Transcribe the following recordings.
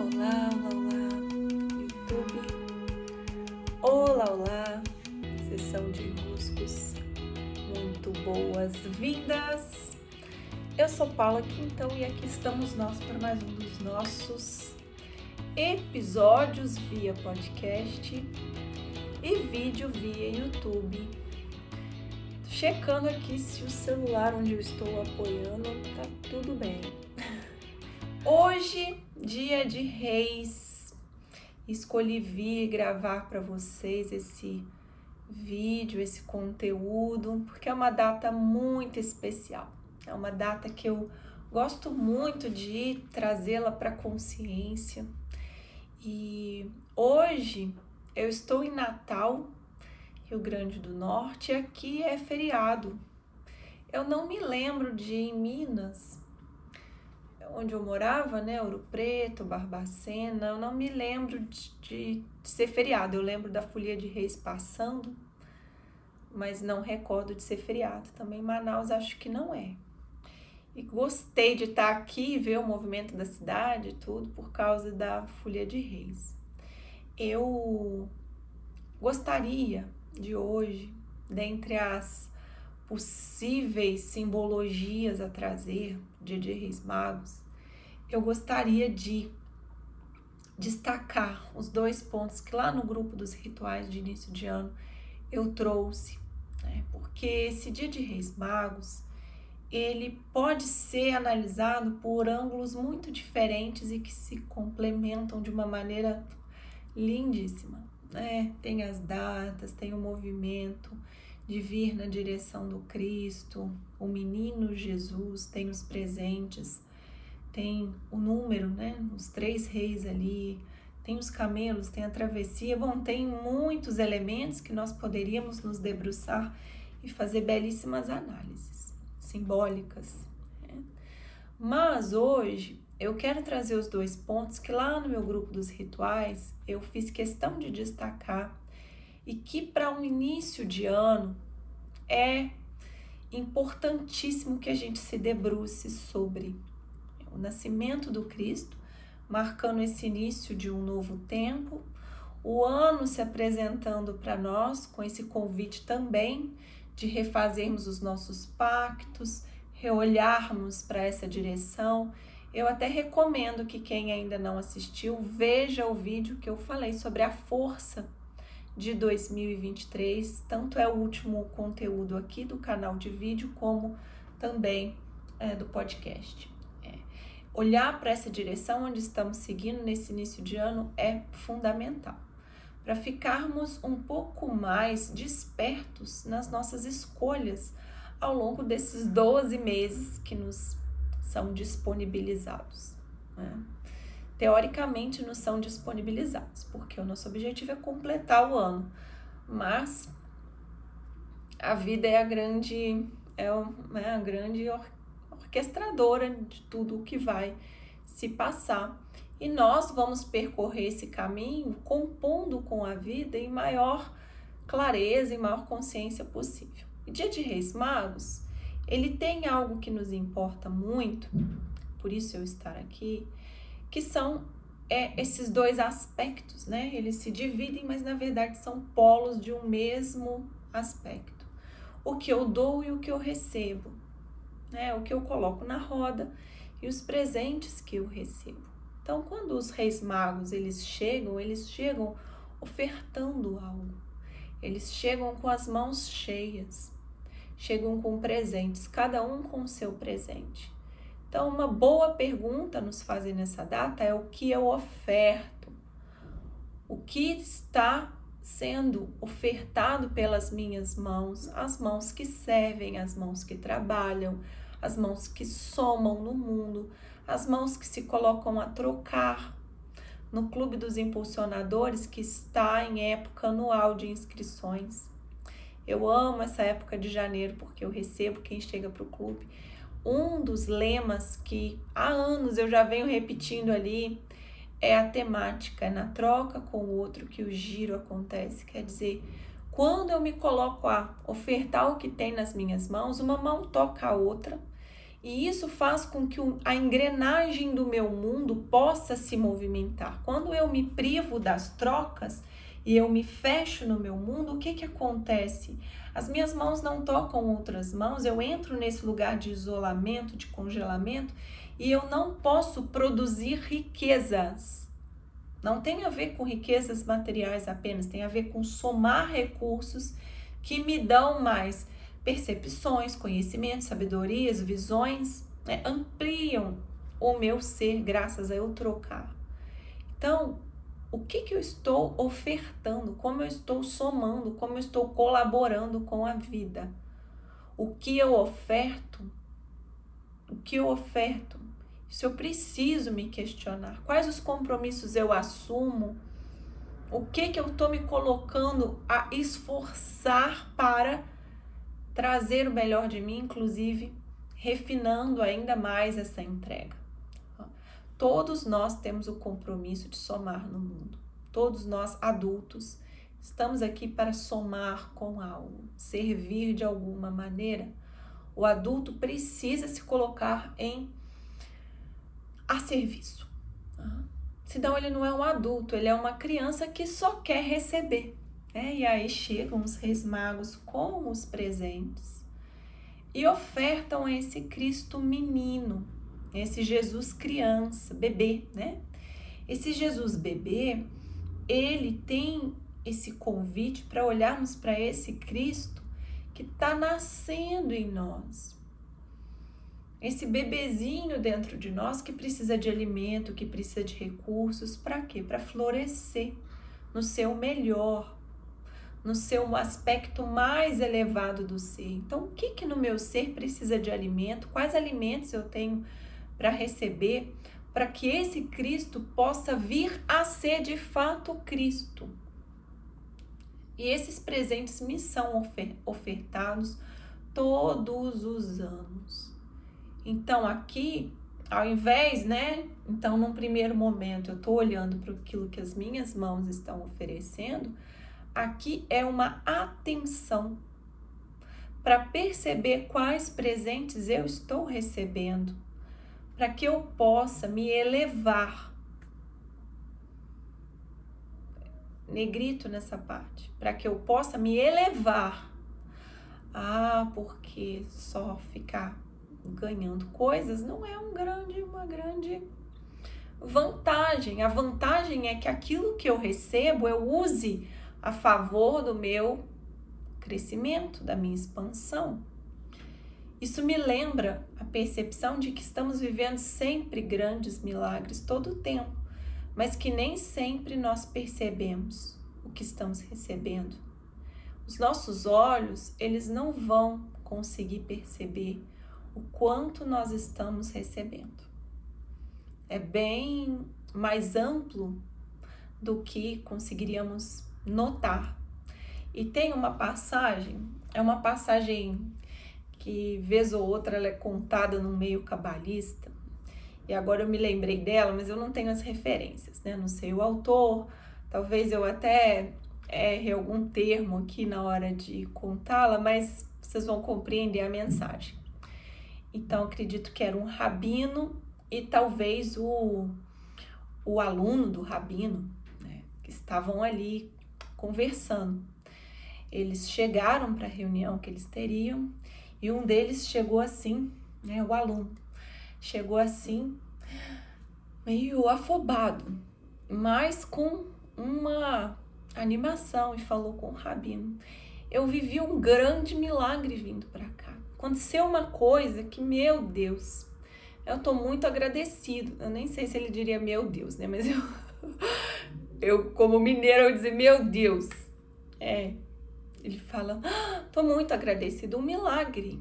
Olá, olá, olá, YouTube. Olá, olá, sessão de ruscos. Muito boas-vindas. Eu sou Paula Quintão e aqui estamos nós para mais um dos nossos episódios via podcast e vídeo via YouTube. Checando aqui se o celular onde eu estou apoiando tá tudo bem. Hoje, dia de Reis, escolhi vir gravar para vocês esse vídeo, esse conteúdo, porque é uma data muito especial. É uma data que eu gosto muito de trazê-la para consciência. E hoje eu estou em Natal, Rio Grande do Norte, e aqui é feriado. Eu não me lembro de em Minas onde eu morava, né, Ouro Preto, Barbacena, eu não me lembro de, de, ser feriado. Eu lembro da Folia de Reis passando, mas não recordo de ser feriado. Também Manaus acho que não é. E gostei de estar aqui e ver o movimento da cidade tudo por causa da Folia de Reis. Eu gostaria de hoje, dentre as possíveis simbologias a trazer Dia de Reis Magos, eu gostaria de destacar os dois pontos que lá no grupo dos rituais de início de ano eu trouxe, né? porque esse Dia de Reis Magos ele pode ser analisado por ângulos muito diferentes e que se complementam de uma maneira lindíssima. Né? Tem as datas, tem o movimento, de vir na direção do Cristo, o menino Jesus, tem os presentes, tem o número, né? Os três reis ali, tem os camelos, tem a travessia. Bom, tem muitos elementos que nós poderíamos nos debruçar e fazer belíssimas análises simbólicas. Né? Mas hoje eu quero trazer os dois pontos que lá no meu grupo dos rituais eu fiz questão de destacar e que para um início de ano é importantíssimo que a gente se debruce sobre o nascimento do Cristo, marcando esse início de um novo tempo, o ano se apresentando para nós com esse convite também de refazermos os nossos pactos, reolharmos para essa direção. Eu até recomendo que quem ainda não assistiu veja o vídeo que eu falei sobre a força de 2023. Tanto é o último conteúdo aqui do canal de vídeo, como também é, do podcast. Olhar para essa direção onde estamos seguindo nesse início de ano é fundamental para ficarmos um pouco mais despertos nas nossas escolhas ao longo desses 12 meses que nos são disponibilizados. Né? teoricamente nos são disponibilizados, porque o nosso objetivo é completar o ano. Mas a vida é a grande é, é a grande or, orquestradora de tudo o que vai se passar. E nós vamos percorrer esse caminho compondo com a vida em maior clareza e maior consciência possível. Dia de Reis Magos, ele tem algo que nos importa muito, por isso eu estar aqui, que são é, esses dois aspectos, né? Eles se dividem, mas na verdade são polos de um mesmo aspecto. O que eu dou e o que eu recebo, né? O que eu coloco na roda e os presentes que eu recebo. Então, quando os reis magos eles chegam, eles chegam ofertando algo. Eles chegam com as mãos cheias, chegam com presentes, cada um com o seu presente. Então, uma boa pergunta nos fazer nessa data é o que eu oferto? O que está sendo ofertado pelas minhas mãos, as mãos que servem, as mãos que trabalham, as mãos que somam no mundo, as mãos que se colocam a trocar. No Clube dos Impulsionadores, que está em época anual de inscrições. Eu amo essa época de janeiro porque eu recebo quem chega para o clube um dos lemas que há anos eu já venho repetindo ali é a temática, é na troca com o outro que o giro acontece. Quer dizer, quando eu me coloco a ofertar o que tem nas minhas mãos, uma mão toca a outra E isso faz com que a engrenagem do meu mundo possa se movimentar. Quando eu me privo das trocas e eu me fecho no meu mundo, o que, que acontece? As minhas mãos não tocam outras mãos, eu entro nesse lugar de isolamento, de congelamento, e eu não posso produzir riquezas. Não tem a ver com riquezas materiais apenas, tem a ver com somar recursos que me dão mais percepções, conhecimentos, sabedorias, visões, né? ampliam o meu ser graças a eu trocar. Então, o que, que eu estou ofertando, como eu estou somando, como eu estou colaborando com a vida. O que eu oferto, o que eu oferto, isso eu preciso me questionar. Quais os compromissos eu assumo? O que que eu estou me colocando a esforçar para trazer o melhor de mim, inclusive refinando ainda mais essa entrega. Todos nós temos o compromisso de somar no mundo. Todos nós adultos estamos aqui para somar com algo, servir de alguma maneira. O adulto precisa se colocar em a serviço. Senão ele não é um adulto, ele é uma criança que só quer receber. Né? E aí chegam os reis magos com os presentes e ofertam esse Cristo menino, esse Jesus criança, bebê, né? Esse Jesus bebê, ele tem esse convite para olharmos para esse Cristo que está nascendo em nós. Esse bebezinho dentro de nós que precisa de alimento, que precisa de recursos, para quê? Para florescer no seu melhor, no seu aspecto mais elevado do ser. Então, o que que no meu ser precisa de alimento? Quais alimentos eu tenho para receber para que esse Cristo possa vir a ser de fato Cristo? E esses presentes me são ofertados todos os anos. Então, aqui, ao invés, né? Então, num primeiro momento, eu estou olhando para aquilo que as minhas mãos estão oferecendo Aqui é uma atenção para perceber quais presentes eu estou recebendo, para que eu possa me elevar. Negrito nessa parte, para que eu possa me elevar. Ah, porque só ficar ganhando coisas não é um grande, uma grande vantagem. A vantagem é que aquilo que eu recebo eu use a favor do meu crescimento, da minha expansão. Isso me lembra a percepção de que estamos vivendo sempre grandes milagres todo o tempo, mas que nem sempre nós percebemos o que estamos recebendo. Os nossos olhos, eles não vão conseguir perceber o quanto nós estamos recebendo. É bem mais amplo do que conseguiríamos notar. E tem uma passagem, é uma passagem que vez ou outra ela é contada no meio cabalista. E agora eu me lembrei dela, mas eu não tenho as referências, né? Não sei o autor, talvez eu até erre algum termo aqui na hora de contá-la, mas vocês vão compreender a mensagem. Então, acredito que era um rabino e talvez o, o aluno do rabino, né, que estavam ali conversando. Eles chegaram para a reunião que eles teriam e um deles chegou assim, né, o aluno, chegou assim, meio afobado, mas com uma animação e falou com o rabino: Eu vivi um grande milagre vindo para cá. Aconteceu uma coisa que, meu Deus, eu tô muito agradecido. Eu nem sei se ele diria meu Deus, né? Mas eu eu, como mineira, eu dizer, meu Deus. É. Ele fala, ah, tô muito agradecido, um milagre.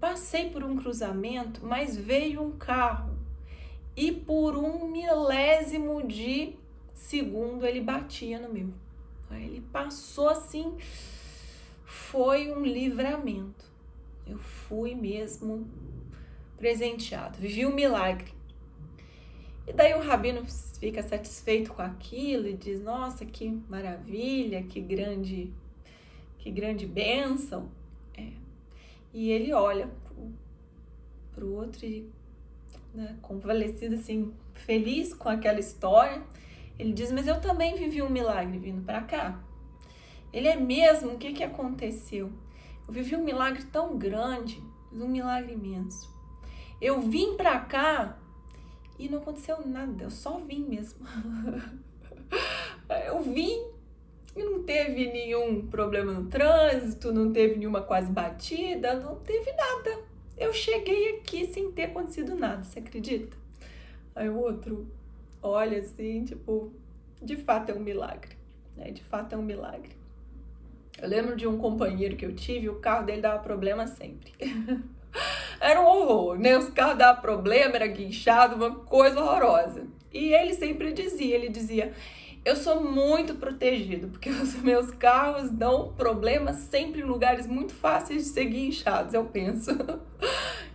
Passei por um cruzamento, mas veio um carro e por um milésimo de segundo ele batia no meu. Ele passou assim, foi um livramento. Eu fui mesmo presenteado, vivi um milagre. E daí o rabino fica satisfeito com aquilo e diz: "Nossa, que maravilha, que grande que grande bênção". É. E ele olha para o outro e né, convalescido assim, feliz com aquela história. Ele diz: Mas eu também vivi um milagre vindo para cá. Ele é mesmo? O que, que aconteceu? Eu vivi um milagre tão grande, um milagre imenso. Eu vim para cá e não aconteceu nada, eu só vim mesmo. eu vim e não teve nenhum problema no trânsito, não teve nenhuma quase batida, não teve nada. Eu cheguei aqui sem ter acontecido nada, você acredita? Aí o outro olha assim, tipo, de fato é um milagre, né? De fato é um milagre. Eu lembro de um companheiro que eu tive, o carro dele dava problema sempre. era um horror, né? Os carros davam problema, era guinchado, uma coisa horrorosa. E ele sempre dizia, ele dizia, eu sou muito protegido, porque os meus carros dão problema sempre em lugares muito fáceis de ser guinchados, eu penso.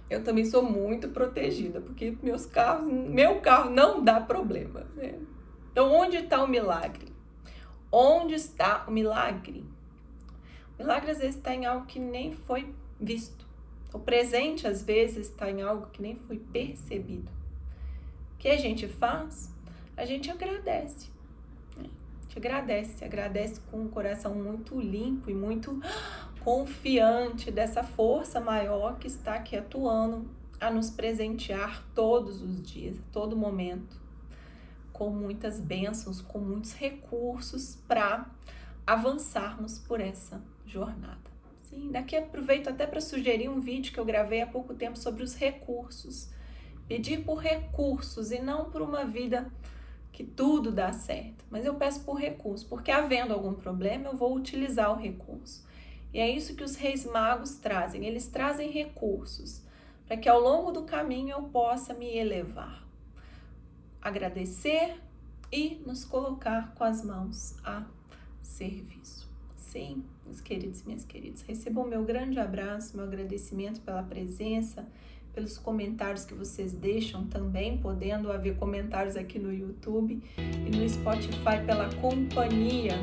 Eu também sou muito protegida, porque meus carros, meu carro não dá problema. Né? Então, onde está o milagre? Onde está o milagre? O milagre às vezes está em algo que nem foi visto. O presente às vezes está em algo que nem foi percebido. O que a gente faz? A gente agradece. Né? A gente agradece, agradece com um coração muito limpo e muito confiante dessa força maior que está aqui atuando a nos presentear todos os dias, todo momento, com muitas bênçãos, com muitos recursos para avançarmos por essa jornada. Sim, daqui aproveito até para sugerir um vídeo que eu gravei há pouco tempo sobre os recursos. Pedir por recursos e não por uma vida que tudo dá certo, mas eu peço por recurso, porque havendo algum problema, eu vou utilizar o recurso. E é isso que os reis magos trazem, eles trazem recursos para que ao longo do caminho eu possa me elevar, agradecer e nos colocar com as mãos a serviço. Sim, meus queridos e minhas queridas, recebam meu grande abraço, meu agradecimento pela presença, pelos comentários que vocês deixam também, podendo haver comentários aqui no YouTube e no Spotify pela companhia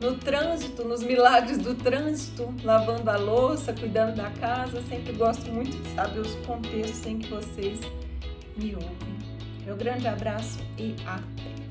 no trânsito, nos milagres do trânsito, lavando a louça, cuidando da casa. Sempre gosto muito de saber os contextos em que vocês me ouvem. Meu grande abraço e até!